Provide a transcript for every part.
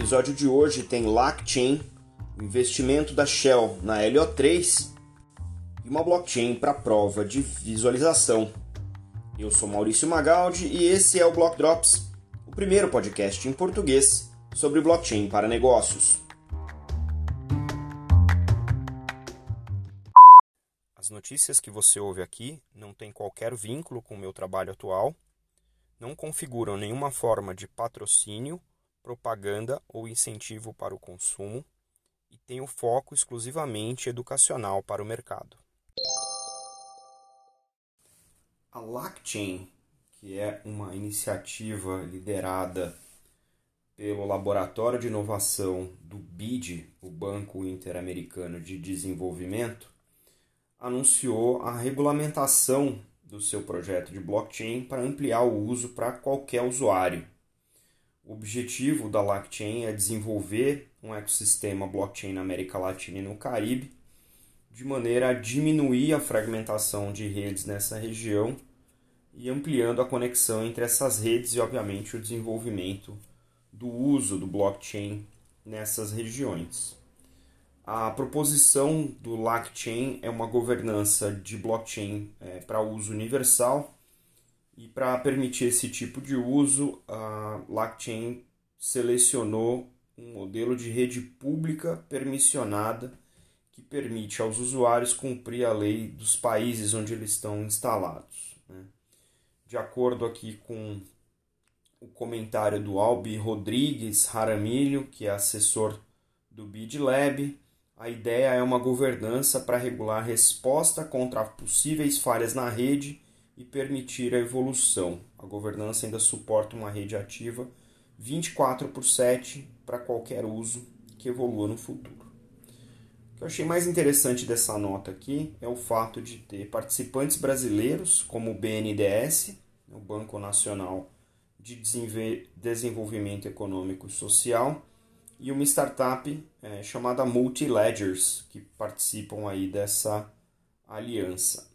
episódio de hoje tem LackChain, o investimento da Shell na LO3 e uma blockchain para prova de visualização. Eu sou Maurício Magaldi e esse é o Block Drops, o primeiro podcast em português sobre blockchain para negócios. As notícias que você ouve aqui não têm qualquer vínculo com o meu trabalho atual, não configuram nenhuma forma de patrocínio propaganda ou incentivo para o consumo e tem o foco exclusivamente educacional para o mercado. A LackChain, que é uma iniciativa liderada pelo Laboratório de Inovação do BID, o Banco Interamericano de Desenvolvimento, anunciou a regulamentação do seu projeto de blockchain para ampliar o uso para qualquer usuário o objetivo da LackChain é desenvolver um ecossistema blockchain na América Latina e no Caribe, de maneira a diminuir a fragmentação de redes nessa região e ampliando a conexão entre essas redes e, obviamente, o desenvolvimento do uso do blockchain nessas regiões. A proposição do LackChain é uma governança de blockchain é, para uso universal e para permitir esse tipo de uso, a LackChain selecionou um modelo de rede pública permissionada que permite aos usuários cumprir a lei dos países onde eles estão instalados. Né? De acordo aqui com o comentário do Albi Rodrigues Jaramilho, que é assessor do BidLab, a ideia é uma governança para regular resposta contra possíveis falhas na rede e permitir a evolução. A governança ainda suporta uma rede ativa 24 por 7 para qualquer uso que evolua no futuro. O que eu achei mais interessante dessa nota aqui é o fato de ter participantes brasileiros, como o BNDES, o Banco Nacional de Desenvolvimento Econômico e Social, e uma startup é, chamada Multiledgers, que participam aí dessa aliança.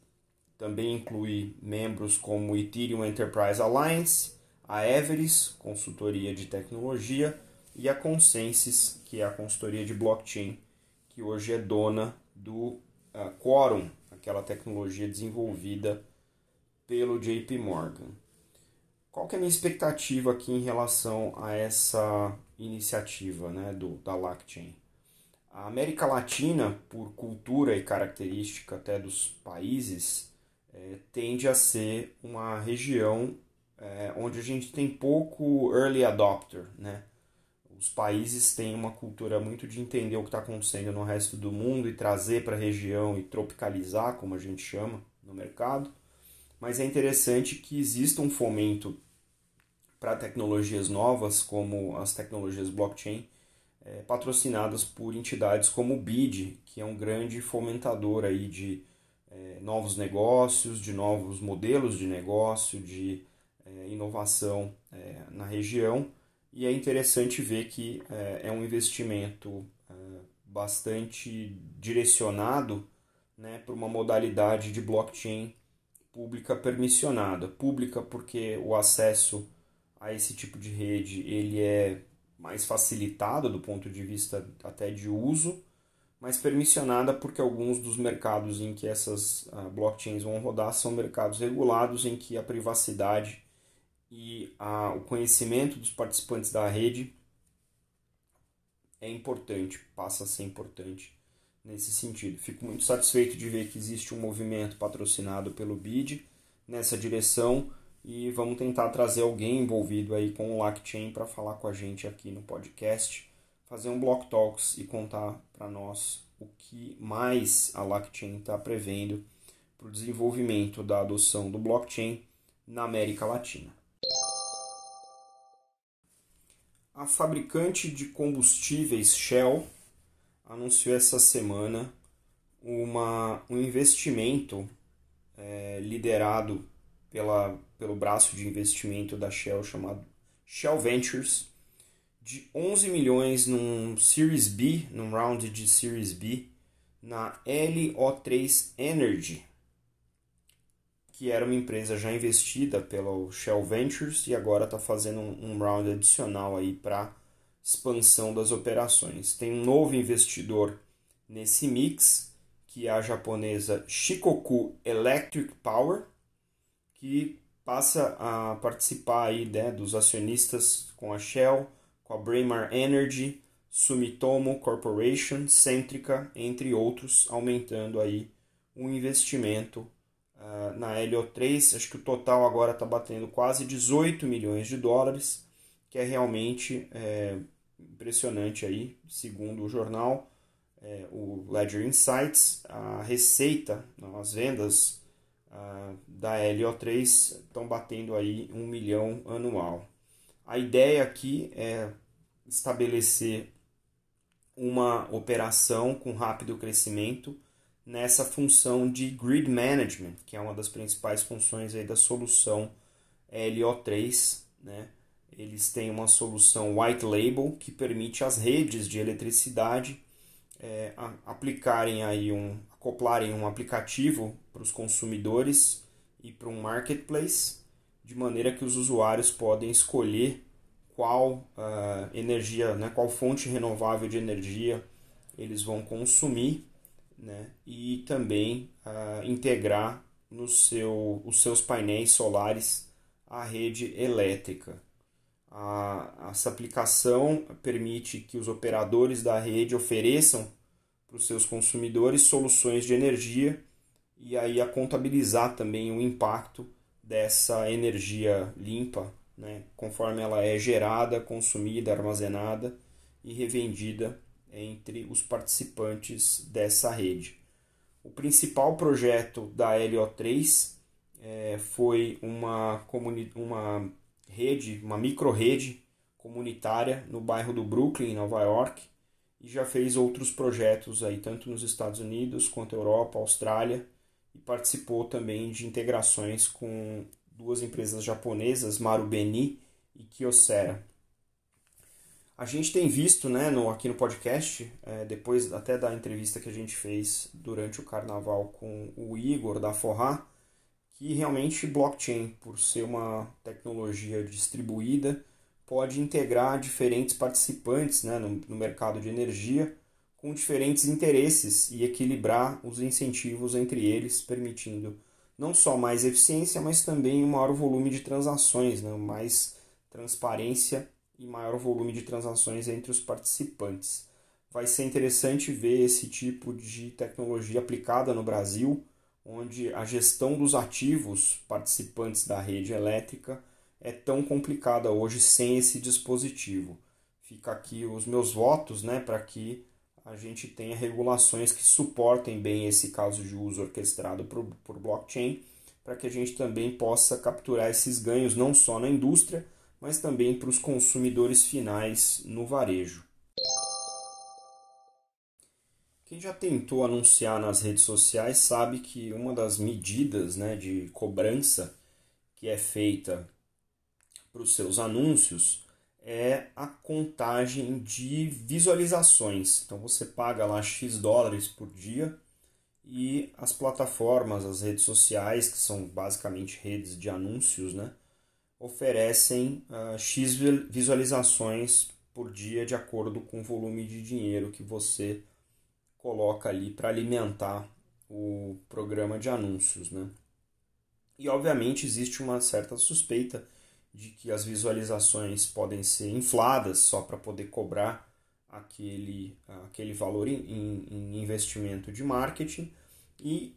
Também inclui membros como Ethereum Enterprise Alliance, a Everest, consultoria de tecnologia, e a Consensus, que é a consultoria de blockchain, que hoje é dona do uh, Quorum, aquela tecnologia desenvolvida pelo JP Morgan. Qual que é a minha expectativa aqui em relação a essa iniciativa né, do, da LackChain? A América Latina, por cultura e característica até dos países, é, tende a ser uma região é, onde a gente tem pouco early adopter, né? Os países têm uma cultura muito de entender o que está acontecendo no resto do mundo e trazer para a região e tropicalizar, como a gente chama, no mercado. Mas é interessante que exista um fomento para tecnologias novas, como as tecnologias blockchain, é, patrocinadas por entidades como o BID, que é um grande fomentador aí de é, novos negócios, de novos modelos de negócio, de é, inovação é, na região. E é interessante ver que é, é um investimento é, bastante direcionado né, para uma modalidade de blockchain pública permissionada. Pública porque o acesso a esse tipo de rede ele é mais facilitado do ponto de vista até de uso, mas permissionada porque alguns dos mercados em que essas uh, blockchains vão rodar são mercados regulados em que a privacidade e uh, o conhecimento dos participantes da rede é importante, passa a ser importante nesse sentido. Fico muito satisfeito de ver que existe um movimento patrocinado pelo BID nessa direção e vamos tentar trazer alguém envolvido aí com o LackChain para falar com a gente aqui no podcast fazer um Block Talks e contar para nós o que mais a LackChain está prevendo para o desenvolvimento da adoção do blockchain na América Latina. A fabricante de combustíveis Shell anunciou essa semana uma, um investimento é, liderado pela, pelo braço de investimento da Shell chamado Shell Ventures de 11 milhões num Series B, num round de Series B, na LO3 Energy, que era uma empresa já investida pelo Shell Ventures e agora está fazendo um, round adicional aí para expansão das operações. Tem um novo investidor nesse mix, que é a japonesa Shikoku Electric Power, que passa a participar aí, né, dos acionistas com a Shell, com a Braemar Energy, Sumitomo Corporation, Centrica, entre outros, aumentando aí o investimento uh, na LO3. Acho que o total agora está batendo quase 18 milhões de dólares, que é realmente é, impressionante aí, segundo o jornal, é, o Ledger Insights, a receita, as vendas uh, da LO3 estão batendo aí um milhão anual. A ideia aqui é estabelecer uma operação com rápido crescimento nessa função de grid management, que é uma das principais funções aí da solução LO3, né? Eles têm uma solução white label que permite às redes de eletricidade é, aplicarem aí um acoplarem um aplicativo para os consumidores e para um marketplace de maneira que os usuários podem escolher qual uh, energia, né, qual fonte renovável de energia eles vão consumir né, e também uh, integrar no seu, os seus painéis solares à rede elétrica. A, essa aplicação permite que os operadores da rede ofereçam para os seus consumidores soluções de energia e aí a contabilizar também o impacto dessa energia limpa, né, conforme ela é gerada, consumida, armazenada e revendida entre os participantes dessa rede. O principal projeto da LO3 é, foi uma, uma rede, uma micro-rede comunitária no bairro do Brooklyn, em Nova York, e já fez outros projetos aí, tanto nos Estados Unidos quanto Europa, Austrália, e participou também de integrações com duas empresas japonesas, Marubeni e Kyocera. A gente tem visto né, no, aqui no podcast, é, depois até da entrevista que a gente fez durante o carnaval com o Igor da Forra, que realmente blockchain, por ser uma tecnologia distribuída, pode integrar diferentes participantes né, no, no mercado de energia com diferentes interesses e equilibrar os incentivos entre eles, permitindo não só mais eficiência, mas também um maior volume de transações, né, mais transparência e maior volume de transações entre os participantes. Vai ser interessante ver esse tipo de tecnologia aplicada no Brasil, onde a gestão dos ativos participantes da rede elétrica é tão complicada hoje sem esse dispositivo. Fica aqui os meus votos né, para que a gente tenha regulações que suportem bem esse caso de uso orquestrado por, por blockchain, para que a gente também possa capturar esses ganhos não só na indústria, mas também para os consumidores finais no varejo. Quem já tentou anunciar nas redes sociais sabe que uma das medidas né, de cobrança que é feita para os seus anúncios é a contagem de visualizações. Então você paga lá X dólares por dia e as plataformas, as redes sociais, que são basicamente redes de anúncios, né, oferecem uh, X visualizações por dia de acordo com o volume de dinheiro que você coloca ali para alimentar o programa de anúncios, né? E obviamente existe uma certa suspeita de que as visualizações podem ser infladas só para poder cobrar aquele, aquele valor em, em, investimento de marketing e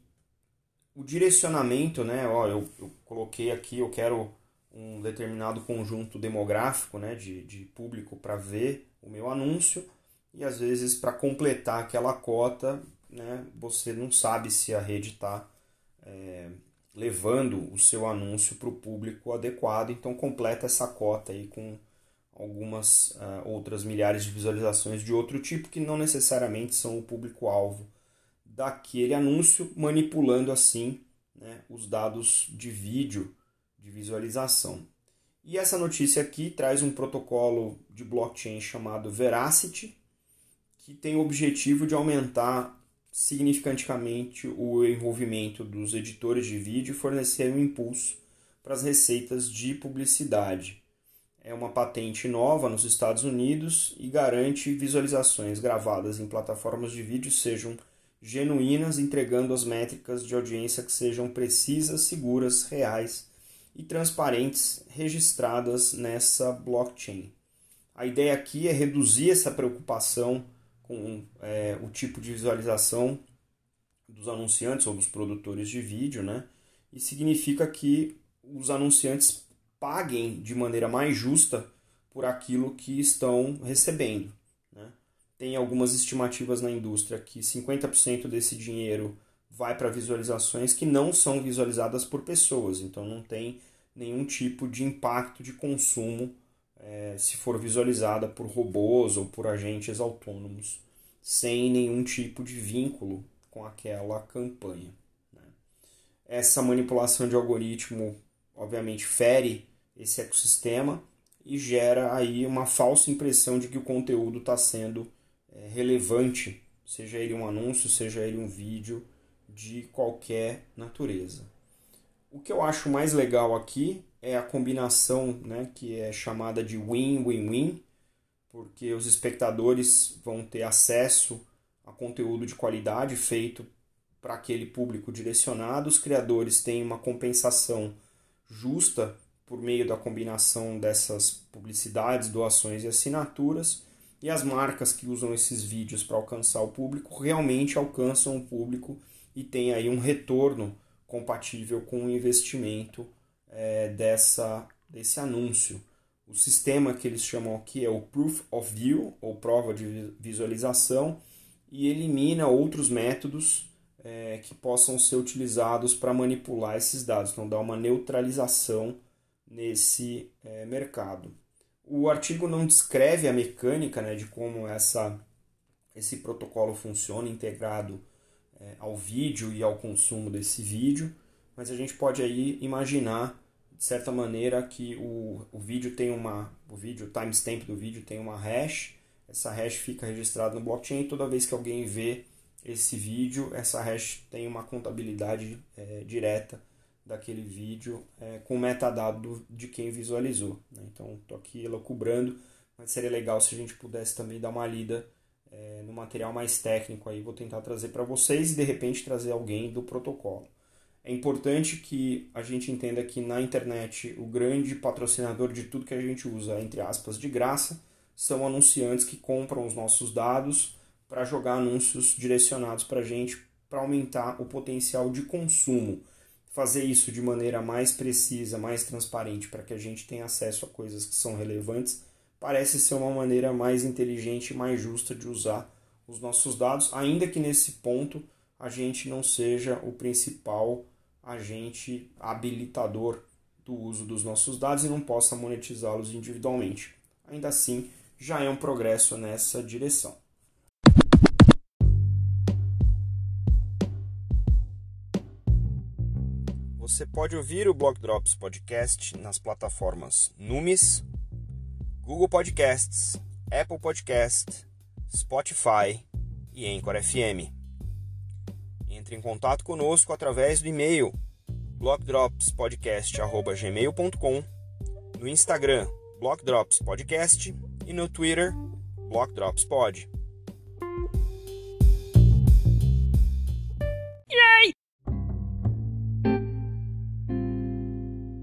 o direcionamento, né? Ó, eu, eu coloquei aqui, eu quero um determinado conjunto demográfico né, de, de público para ver o meu anúncio e às vezes para completar aquela cota né, você não sabe se a rede está é, levando o seu anúncio para o público adequado, então completa essa cota aí com algumas uh, outras milhares de visualizações de outro tipo que não necessariamente são o público-alvo daquele anúncio, manipulando assim né, os dados de vídeo de visualização. E essa notícia aqui traz um protocolo de blockchain chamado Veracity, que tem o objetivo de aumentar significativamente o envolvimento dos editores de vídeo fornecer um impulso para as receitas de publicidade. é uma patente nova nos Estados Unidos e garante visualizações gravadas em plataformas de vídeo sejam genuínas, entregando as métricas de audiência que sejam precisas, seguras, reais e transparentes, registradas nessa blockchain. A ideia aqui é reduzir essa preocupação com é, o tipo de visualização dos anunciantes ou dos produtores de vídeo, né? E significa que os anunciantes paguem de maneira mais justa por aquilo que estão recebendo. Né? Tem algumas estimativas na indústria que 50% desse dinheiro vai para visualizações que não são visualizadas por pessoas, então não tem nenhum tipo de impacto de consumo é, se for visualizada por robôs ou por agentes autônomos, sem nenhum tipo de vínculo com aquela campanha. Né? Essa manipulação de algoritmo, obviamente, fere esse ecossistema e gera aí uma falsa impressão de que o conteúdo está sendo é, relevante, seja ele um anúncio, seja ele um vídeo de qualquer natureza. O que eu acho mais legal aqui é a combinação né, que é chamada de win-win-win, porque os espectadores vão ter acesso a conteúdo de qualidade feito para aquele público direcionado, os criadores têm uma compensação justa por meio da combinação dessas publicidades, doações e assinaturas, e as marcas que usam esses vídeos para alcançar o público realmente alcançam o público e tem aí um retorno compatível com o investimento é, dessa, desse anúncio. O sistema que eles chamam aqui é o Proof of View, ou prova de visualização, e elimina outros métodos é, que possam ser utilizados para manipular esses dados, então dá uma neutralização nesse é, mercado. O artigo não descreve a mecânica né, de como essa, esse protocolo funciona integrado é, ao vídeo e ao consumo desse vídeo, mas a gente pode aí imaginar de certa maneira que o, o vídeo tem uma o vídeo o timestamp do vídeo tem uma hash essa hash fica registrada no blockchain e toda vez que alguém vê esse vídeo essa hash tem uma contabilidade é, direta daquele vídeo é, com metadado de quem visualizou. Né? Então, estou aqui elucubrando, mas seria legal se a gente pudesse também dar uma lida é, no material mais técnico aí. Vou tentar trazer para vocês e de repente trazer alguém do protocolo. É importante que a gente entenda que na internet o grande patrocinador de tudo que a gente usa, entre aspas, de graça, são anunciantes que compram os nossos dados para jogar anúncios direcionados para a gente para aumentar o potencial de consumo. Fazer isso de maneira mais precisa, mais transparente, para que a gente tenha acesso a coisas que são relevantes, parece ser uma maneira mais inteligente e mais justa de usar os nossos dados, ainda que nesse ponto a gente não seja o principal agente habilitador do uso dos nossos dados e não possa monetizá-los individualmente. Ainda assim, já é um progresso nessa direção. Você pode ouvir o Block Drops Podcast nas plataformas Numis, Google Podcasts, Apple Podcast, Spotify e Anchor FM. Entre em contato conosco através do e-mail blockdropspodcast@gmail.com, no Instagram Block Drops Podcast e no Twitter Block Drops Pod.